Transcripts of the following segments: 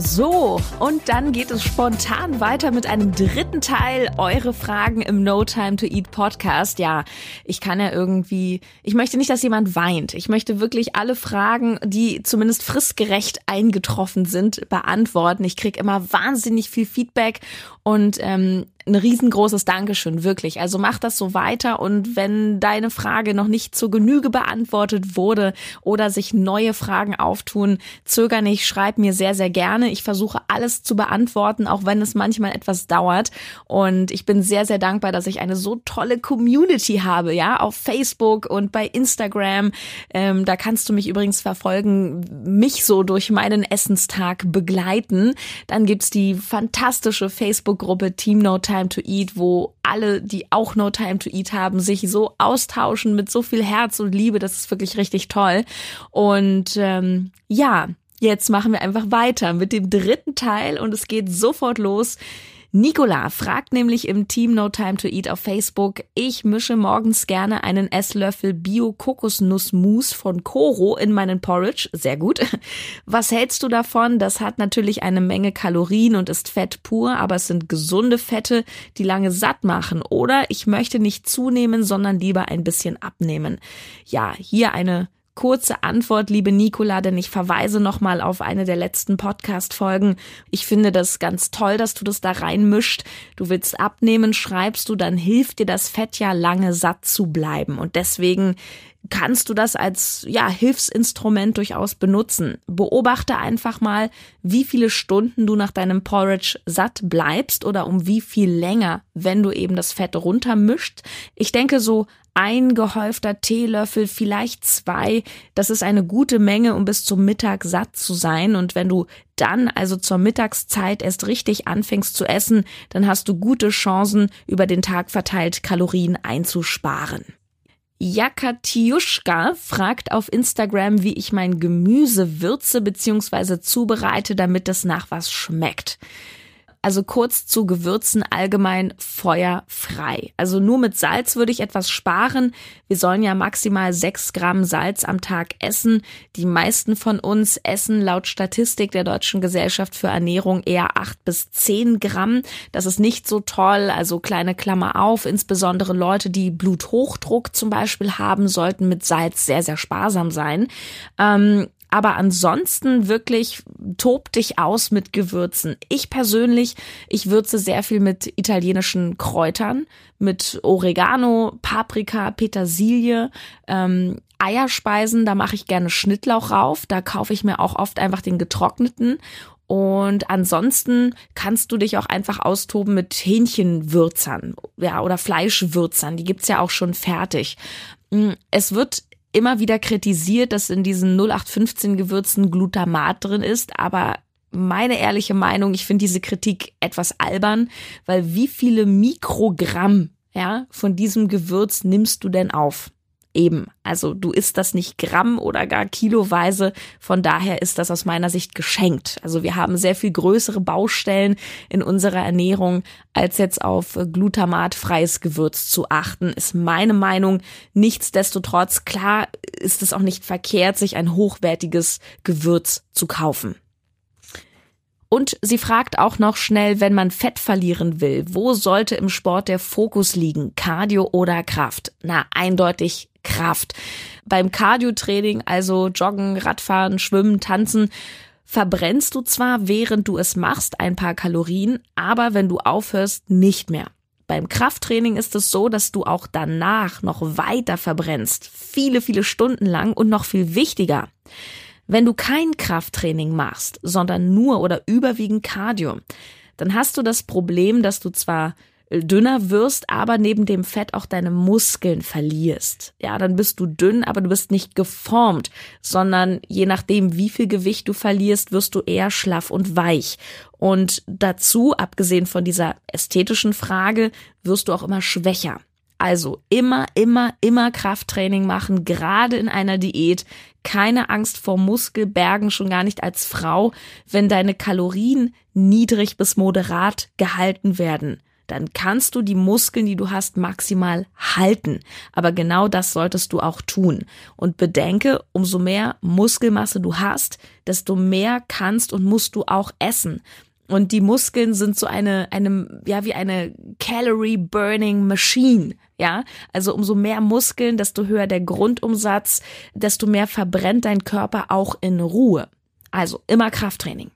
So, und dann geht es spontan weiter mit einem dritten Teil. Eure Fragen im No Time to Eat Podcast. Ja, ich kann ja irgendwie, ich möchte nicht, dass jemand weint. Ich möchte wirklich alle Fragen, die zumindest fristgerecht eingetroffen sind, beantworten. Ich krieg immer wahnsinnig viel Feedback und ähm, ein riesengroßes Dankeschön, wirklich. Also mach das so weiter und wenn deine Frage noch nicht zur Genüge beantwortet wurde oder sich neue Fragen auftun, zöger nicht, schreib mir sehr, sehr gerne. Ich versuche alles zu beantworten, auch wenn es manchmal etwas dauert. Und ich bin sehr, sehr dankbar, dass ich eine so tolle Community habe, ja, auf Facebook und bei Instagram. Ähm, da kannst du mich übrigens verfolgen, mich so durch meinen Essenstag begleiten. Dann gibt's die fantastische Facebook-Gruppe Team No Time Time to Eat, wo alle, die auch No Time to Eat haben, sich so austauschen mit so viel Herz und Liebe. Das ist wirklich richtig toll. Und ähm, ja, jetzt machen wir einfach weiter mit dem dritten Teil und es geht sofort los. Nicola fragt nämlich im Team No Time to Eat auf Facebook, ich mische morgens gerne einen Esslöffel Bio-Kokosnussmus von Coro in meinen Porridge. Sehr gut. Was hältst du davon? Das hat natürlich eine Menge Kalorien und ist Fett pur, aber es sind gesunde Fette, die lange satt machen. Oder ich möchte nicht zunehmen, sondern lieber ein bisschen abnehmen. Ja, hier eine kurze Antwort, liebe Nicola, denn ich verweise nochmal auf eine der letzten Podcast-Folgen. Ich finde das ganz toll, dass du das da reinmischt. Du willst abnehmen, schreibst du, dann hilft dir das Fett ja lange satt zu bleiben. Und deswegen kannst du das als ja Hilfsinstrument durchaus benutzen. Beobachte einfach mal, wie viele Stunden du nach deinem Porridge satt bleibst oder um wie viel länger, wenn du eben das Fett runtermischt. Ich denke so ein gehäufter Teelöffel, vielleicht zwei. Das ist eine gute Menge, um bis zum Mittag satt zu sein. Und wenn du dann also zur Mittagszeit erst richtig anfängst zu essen, dann hast du gute Chancen, über den Tag verteilt Kalorien einzusparen. Jakatiuschka fragt auf Instagram, wie ich mein Gemüse würze bzw. zubereite, damit es nach was schmeckt. Also kurz zu Gewürzen allgemein feuerfrei. Also nur mit Salz würde ich etwas sparen. Wir sollen ja maximal sechs Gramm Salz am Tag essen. Die meisten von uns essen laut Statistik der Deutschen Gesellschaft für Ernährung eher acht bis zehn Gramm. Das ist nicht so toll. Also kleine Klammer auf. Insbesondere Leute, die Bluthochdruck zum Beispiel haben, sollten mit Salz sehr, sehr sparsam sein. Ähm, aber ansonsten wirklich tob dich aus mit Gewürzen. Ich persönlich, ich würze sehr viel mit italienischen Kräutern, mit Oregano, Paprika, Petersilie, ähm, Eierspeisen, da mache ich gerne Schnittlauch rauf. Da kaufe ich mir auch oft einfach den getrockneten. Und ansonsten kannst du dich auch einfach austoben mit Hähnchenwürzern, ja, oder Fleischwürzern. Die gibt's ja auch schon fertig. Mm, es wird immer wieder kritisiert, dass in diesen 0815 Gewürzen Glutamat drin ist, aber meine ehrliche Meinung, ich finde diese Kritik etwas albern, weil wie viele Mikrogramm ja, von diesem Gewürz nimmst du denn auf? Eben, also du isst das nicht Gramm oder gar kiloweise, von daher ist das aus meiner Sicht geschenkt. Also wir haben sehr viel größere Baustellen in unserer Ernährung, als jetzt auf glutamatfreies Gewürz zu achten, ist meine Meinung. Nichtsdestotrotz, klar ist es auch nicht verkehrt, sich ein hochwertiges Gewürz zu kaufen. Und sie fragt auch noch schnell, wenn man Fett verlieren will, wo sollte im Sport der Fokus liegen? Cardio oder Kraft? Na, eindeutig Kraft. Beim Cardio-Training, also Joggen, Radfahren, Schwimmen, Tanzen, verbrennst du zwar, während du es machst, ein paar Kalorien, aber wenn du aufhörst, nicht mehr. Beim Krafttraining ist es so, dass du auch danach noch weiter verbrennst, viele, viele Stunden lang und noch viel wichtiger. Wenn du kein Krafttraining machst, sondern nur oder überwiegend Cardio, dann hast du das Problem, dass du zwar dünner wirst, aber neben dem Fett auch deine Muskeln verlierst. Ja, dann bist du dünn, aber du bist nicht geformt, sondern je nachdem, wie viel Gewicht du verlierst, wirst du eher schlaff und weich. Und dazu, abgesehen von dieser ästhetischen Frage, wirst du auch immer schwächer. Also immer, immer, immer Krafttraining machen, gerade in einer Diät. Keine Angst vor Muskelbergen, schon gar nicht als Frau, wenn deine Kalorien niedrig bis moderat gehalten werden dann kannst du die Muskeln, die du hast, maximal halten. Aber genau das solltest du auch tun. Und bedenke, umso mehr Muskelmasse du hast, desto mehr kannst und musst du auch essen. Und die Muskeln sind so eine, eine, ja, wie eine Calorie Burning Machine. Ja, also umso mehr Muskeln, desto höher der Grundumsatz, desto mehr verbrennt dein Körper auch in Ruhe. Also immer Krafttraining.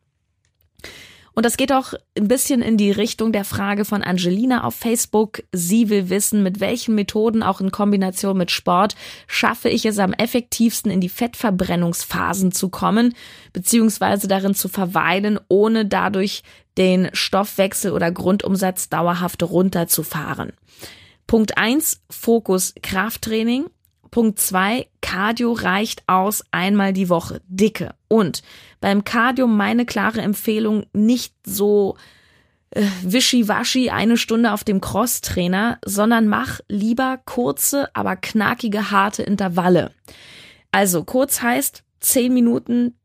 Und das geht auch ein bisschen in die Richtung der Frage von Angelina auf Facebook. Sie will wissen, mit welchen Methoden, auch in Kombination mit Sport, schaffe ich es am effektivsten in die Fettverbrennungsphasen zu kommen, beziehungsweise darin zu verweilen, ohne dadurch den Stoffwechsel oder Grundumsatz dauerhaft runterzufahren. Punkt eins Fokus Krafttraining. Punkt zwei Cardio reicht aus einmal die Woche. Dicke. Und beim Cardio meine klare Empfehlung, nicht so äh, wischiwaschi eine Stunde auf dem Crosstrainer, sondern mach lieber kurze, aber knackige, harte Intervalle. Also kurz heißt 10 Minuten,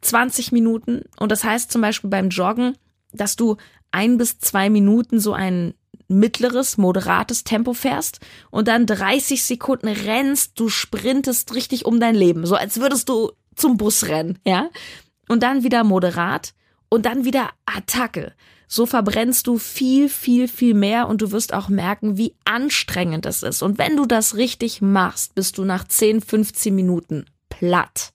20 Minuten und das heißt zum Beispiel beim Joggen, dass du ein bis zwei Minuten so einen mittleres, moderates Tempo fährst und dann 30 Sekunden rennst, du sprintest richtig um dein Leben, so als würdest du zum Bus rennen, ja? Und dann wieder moderat und dann wieder Attacke. So verbrennst du viel, viel, viel mehr und du wirst auch merken, wie anstrengend es ist. Und wenn du das richtig machst, bist du nach 10, 15 Minuten platt.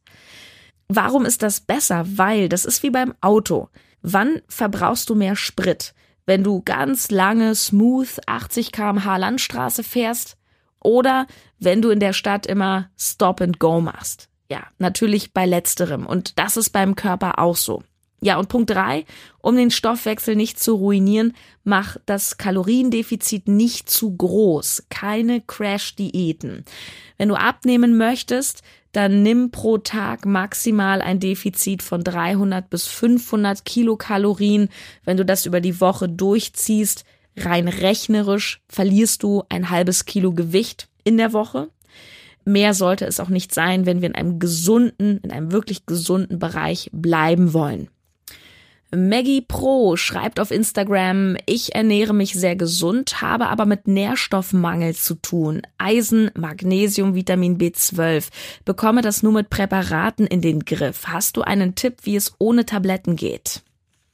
Warum ist das besser? Weil das ist wie beim Auto. Wann verbrauchst du mehr Sprit? Wenn du ganz lange, smooth 80 kmh Landstraße fährst oder wenn du in der Stadt immer Stop and Go machst. Ja, natürlich bei letzterem. Und das ist beim Körper auch so. Ja, und Punkt drei, um den Stoffwechsel nicht zu ruinieren, mach das Kaloriendefizit nicht zu groß. Keine Crash-Diäten. Wenn du abnehmen möchtest, dann nimm pro Tag maximal ein Defizit von 300 bis 500 Kilokalorien. Wenn du das über die Woche durchziehst, rein rechnerisch verlierst du ein halbes Kilo Gewicht in der Woche. Mehr sollte es auch nicht sein, wenn wir in einem gesunden, in einem wirklich gesunden Bereich bleiben wollen. Maggie Pro schreibt auf Instagram, ich ernähre mich sehr gesund, habe aber mit Nährstoffmangel zu tun. Eisen, Magnesium, Vitamin B12. Bekomme das nur mit Präparaten in den Griff. Hast du einen Tipp, wie es ohne Tabletten geht?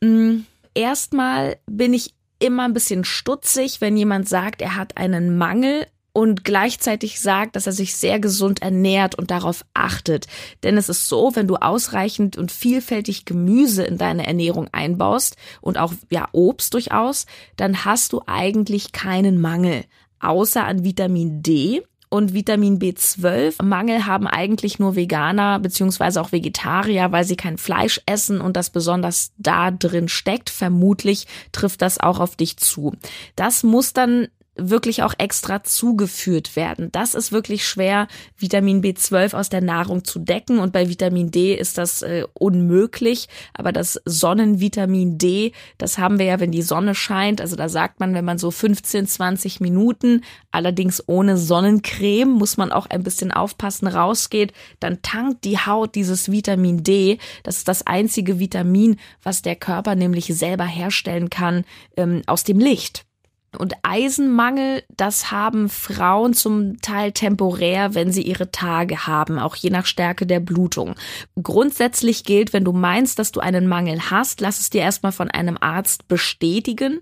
Hm, erstmal bin ich immer ein bisschen stutzig, wenn jemand sagt, er hat einen Mangel und gleichzeitig sagt, dass er sich sehr gesund ernährt und darauf achtet. Denn es ist so, wenn du ausreichend und vielfältig Gemüse in deine Ernährung einbaust und auch ja Obst durchaus, dann hast du eigentlich keinen Mangel, außer an Vitamin D. Und Vitamin B12 Mangel haben eigentlich nur Veganer beziehungsweise auch Vegetarier, weil sie kein Fleisch essen und das besonders da drin steckt. Vermutlich trifft das auch auf dich zu. Das muss dann wirklich auch extra zugeführt werden. Das ist wirklich schwer, Vitamin B12 aus der Nahrung zu decken und bei Vitamin D ist das äh, unmöglich. Aber das Sonnenvitamin D, das haben wir ja, wenn die Sonne scheint. Also da sagt man, wenn man so 15, 20 Minuten, allerdings ohne Sonnencreme, muss man auch ein bisschen aufpassen, rausgeht, dann tankt die Haut dieses Vitamin D. Das ist das einzige Vitamin, was der Körper nämlich selber herstellen kann ähm, aus dem Licht. Und Eisenmangel, das haben Frauen zum Teil temporär, wenn sie ihre Tage haben, auch je nach Stärke der Blutung. Grundsätzlich gilt, wenn du meinst, dass du einen Mangel hast, lass es dir erstmal von einem Arzt bestätigen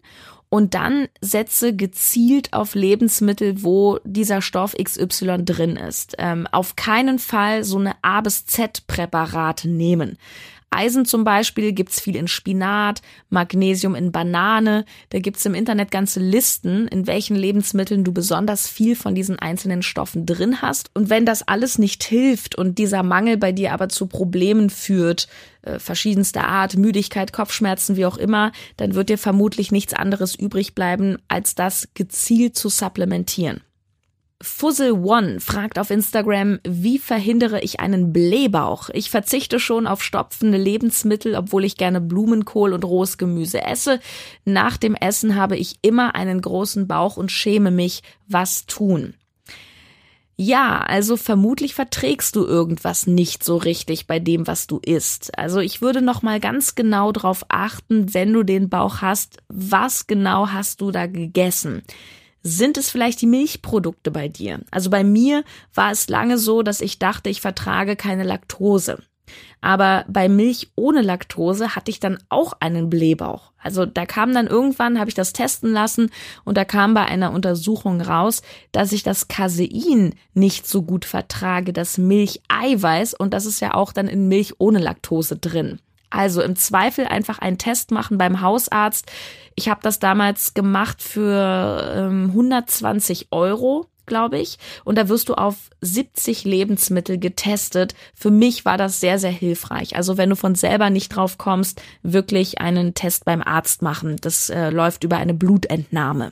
und dann setze gezielt auf Lebensmittel, wo dieser Stoff XY drin ist. Ähm, auf keinen Fall so eine A bis Z Präparate nehmen. Eisen zum Beispiel gibt's viel in Spinat, Magnesium in Banane. Da gibt's im Internet ganze Listen, in welchen Lebensmitteln du besonders viel von diesen einzelnen Stoffen drin hast. Und wenn das alles nicht hilft und dieser Mangel bei dir aber zu Problemen führt, äh, verschiedenster Art, Müdigkeit, Kopfschmerzen, wie auch immer, dann wird dir vermutlich nichts anderes übrig bleiben, als das gezielt zu supplementieren. Fuzzle One fragt auf Instagram, wie verhindere ich einen Blähbauch? Ich verzichte schon auf stopfende Lebensmittel, obwohl ich gerne Blumenkohl und rohes Gemüse esse. Nach dem Essen habe ich immer einen großen Bauch und schäme mich. Was tun? Ja, also vermutlich verträgst du irgendwas nicht so richtig bei dem, was du isst. Also ich würde noch mal ganz genau darauf achten, wenn du den Bauch hast, was genau hast du da gegessen? Sind es vielleicht die Milchprodukte bei dir? Also bei mir war es lange so, dass ich dachte, ich vertrage keine Laktose. Aber bei Milch ohne Laktose hatte ich dann auch einen Blähbauch. Also da kam dann irgendwann, habe ich das testen lassen und da kam bei einer Untersuchung raus, dass ich das Casein nicht so gut vertrage, das Milcheiweiß und das ist ja auch dann in Milch ohne Laktose drin. Also im Zweifel einfach einen Test machen beim Hausarzt. Ich habe das damals gemacht für ähm, 120 Euro glaube ich. Und da wirst du auf 70 Lebensmittel getestet. Für mich war das sehr, sehr hilfreich. Also wenn du von selber nicht drauf kommst, wirklich einen Test beim Arzt machen. Das äh, läuft über eine Blutentnahme.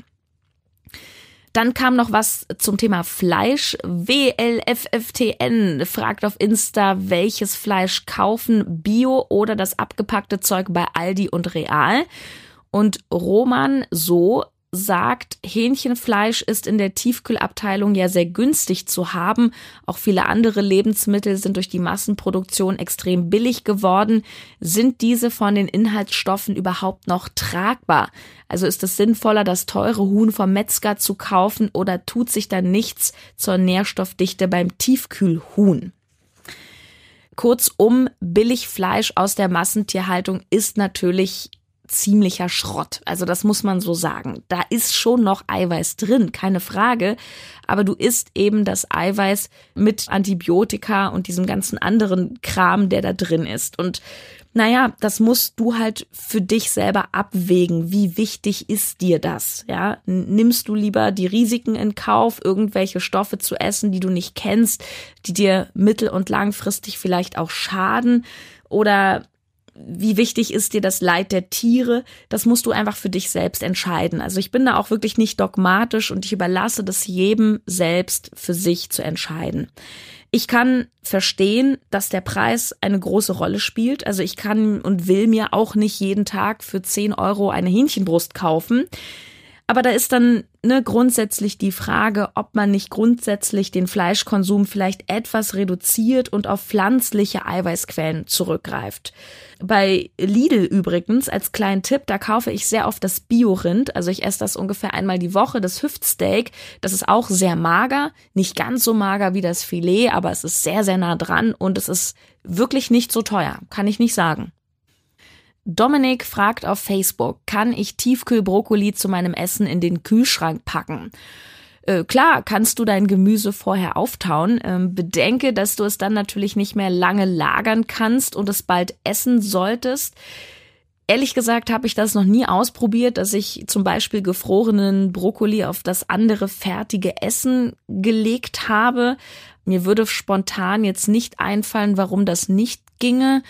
Dann kam noch was zum Thema Fleisch. WLFFTN fragt auf Insta, welches Fleisch kaufen, Bio oder das abgepackte Zeug bei Aldi und Real. Und Roman so sagt, Hähnchenfleisch ist in der Tiefkühlabteilung ja sehr günstig zu haben. Auch viele andere Lebensmittel sind durch die Massenproduktion extrem billig geworden. Sind diese von den Inhaltsstoffen überhaupt noch tragbar? Also ist es sinnvoller, das teure Huhn vom Metzger zu kaufen oder tut sich da nichts zur Nährstoffdichte beim Tiefkühlhuhn? Kurzum, Billigfleisch aus der Massentierhaltung ist natürlich ziemlicher Schrott. Also das muss man so sagen. Da ist schon noch Eiweiß drin, keine Frage. Aber du isst eben das Eiweiß mit Antibiotika und diesem ganzen anderen Kram, der da drin ist. Und naja, das musst du halt für dich selber abwägen. Wie wichtig ist dir das? Ja, nimmst du lieber die Risiken in Kauf, irgendwelche Stoffe zu essen, die du nicht kennst, die dir mittel- und langfristig vielleicht auch schaden? Oder wie wichtig ist dir das Leid der Tiere, das musst du einfach für dich selbst entscheiden. Also ich bin da auch wirklich nicht dogmatisch und ich überlasse das jedem selbst für sich zu entscheiden. Ich kann verstehen, dass der Preis eine große Rolle spielt. Also ich kann und will mir auch nicht jeden Tag für 10 Euro eine Hähnchenbrust kaufen. Aber da ist dann ne, grundsätzlich die Frage, ob man nicht grundsätzlich den Fleischkonsum vielleicht etwas reduziert und auf pflanzliche Eiweißquellen zurückgreift. Bei Lidl übrigens, als kleinen Tipp, da kaufe ich sehr oft das Bio-Rind. Also ich esse das ungefähr einmal die Woche, das Hüftsteak. Das ist auch sehr mager, nicht ganz so mager wie das Filet, aber es ist sehr, sehr nah dran und es ist wirklich nicht so teuer, kann ich nicht sagen. Dominik fragt auf Facebook, kann ich Tiefkühlbrokkoli zu meinem Essen in den Kühlschrank packen? Äh, klar, kannst du dein Gemüse vorher auftauen. Ähm, bedenke, dass du es dann natürlich nicht mehr lange lagern kannst und es bald essen solltest. Ehrlich gesagt habe ich das noch nie ausprobiert, dass ich zum Beispiel gefrorenen Brokkoli auf das andere fertige Essen gelegt habe. Mir würde spontan jetzt nicht einfallen, warum das nicht ginge.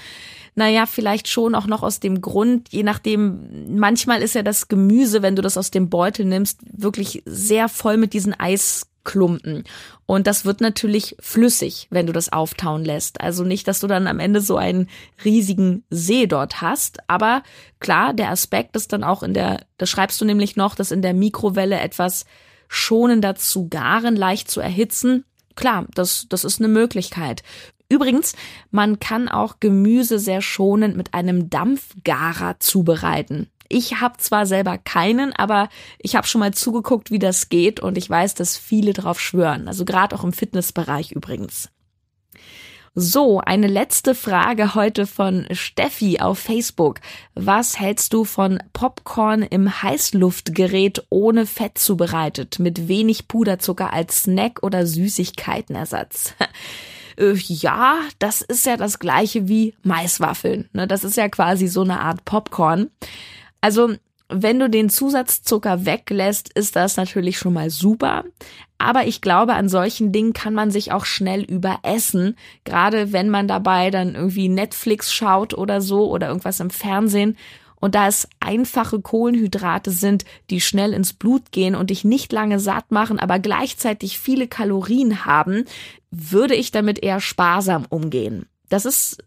Naja, vielleicht schon auch noch aus dem Grund, je nachdem, manchmal ist ja das Gemüse, wenn du das aus dem Beutel nimmst, wirklich sehr voll mit diesen Eisklumpen. Und das wird natürlich flüssig, wenn du das auftauen lässt. Also nicht, dass du dann am Ende so einen riesigen See dort hast. Aber klar, der Aspekt ist dann auch in der, da schreibst du nämlich noch, dass in der Mikrowelle etwas schonender zu garen, leicht zu erhitzen. Klar, das, das ist eine Möglichkeit. Übrigens, man kann auch Gemüse sehr schonend mit einem Dampfgarer zubereiten. Ich habe zwar selber keinen, aber ich habe schon mal zugeguckt, wie das geht und ich weiß, dass viele drauf schwören. Also gerade auch im Fitnessbereich übrigens. So, eine letzte Frage heute von Steffi auf Facebook. Was hältst du von Popcorn im Heißluftgerät ohne Fett zubereitet, mit wenig Puderzucker als Snack oder Süßigkeitenersatz? äh, ja, das ist ja das gleiche wie Maiswaffeln. Ne? Das ist ja quasi so eine Art Popcorn. Also wenn du den Zusatzzucker weglässt, ist das natürlich schon mal super. Aber ich glaube, an solchen Dingen kann man sich auch schnell überessen. Gerade wenn man dabei dann irgendwie Netflix schaut oder so oder irgendwas im Fernsehen Und da es einfache Kohlenhydrate sind, die schnell ins Blut gehen und dich nicht lange satt machen, aber gleichzeitig viele Kalorien haben, würde ich damit eher sparsam umgehen. Das ist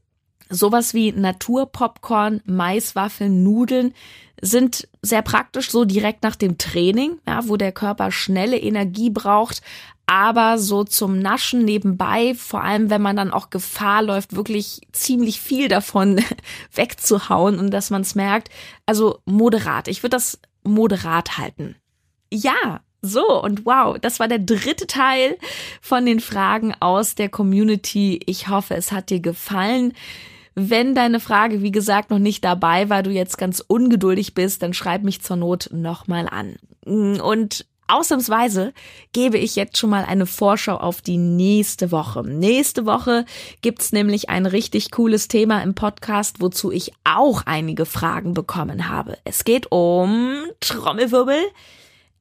sowas wie Naturpopcorn, Maiswaffeln, Nudeln sind sehr praktisch so direkt nach dem Training, ja, wo der Körper schnelle Energie braucht, aber so zum Naschen nebenbei, vor allem wenn man dann auch Gefahr läuft, wirklich ziemlich viel davon wegzuhauen und dass man es merkt. Also moderat. Ich würde das moderat halten. Ja, so, und wow, das war der dritte Teil von den Fragen aus der Community. Ich hoffe, es hat dir gefallen. Wenn deine Frage, wie gesagt, noch nicht dabei war, du jetzt ganz ungeduldig bist, dann schreib mich zur Not nochmal an. Und Ausnahmsweise gebe ich jetzt schon mal eine Vorschau auf die nächste Woche. Nächste Woche gibt's nämlich ein richtig cooles Thema im Podcast, wozu ich auch einige Fragen bekommen habe. Es geht um Trommelwirbel.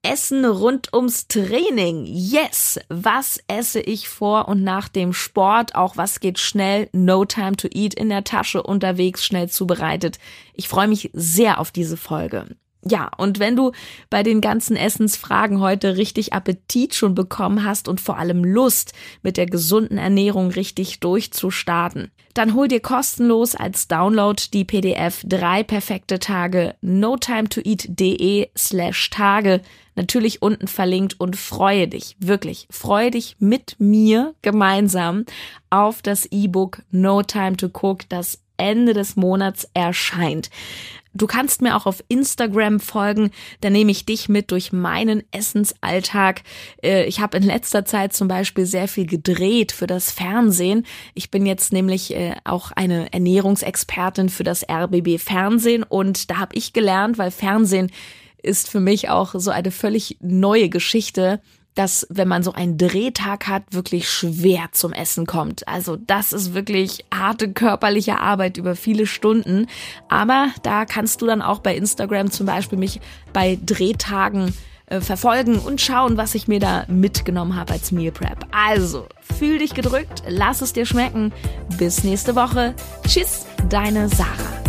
Essen rund ums Training. Yes! Was esse ich vor und nach dem Sport? Auch was geht schnell? No time to eat in der Tasche, unterwegs, schnell zubereitet. Ich freue mich sehr auf diese Folge. Ja, und wenn du bei den ganzen Essensfragen heute richtig Appetit schon bekommen hast und vor allem Lust, mit der gesunden Ernährung richtig durchzustarten, dann hol dir kostenlos als Download die PDF drei perfekte Tage. No time to eat.de slash Tage. Natürlich unten verlinkt und freue dich, wirklich, freue dich mit mir gemeinsam auf das E-Book No Time to Cook, das Ende des Monats erscheint. Du kannst mir auch auf Instagram folgen, da nehme ich dich mit durch meinen Essensalltag. Äh, ich habe in letzter Zeit zum Beispiel sehr viel gedreht für das Fernsehen. Ich bin jetzt nämlich äh, auch eine Ernährungsexpertin für das RBB Fernsehen und da habe ich gelernt, weil Fernsehen ist für mich auch so eine völlig neue Geschichte dass wenn man so einen Drehtag hat, wirklich schwer zum Essen kommt. Also das ist wirklich harte körperliche Arbeit über viele Stunden. Aber da kannst du dann auch bei Instagram zum Beispiel mich bei Drehtagen äh, verfolgen und schauen, was ich mir da mitgenommen habe als Meal Prep. Also, fühl dich gedrückt, lass es dir schmecken. Bis nächste Woche. Tschüss, deine Sarah.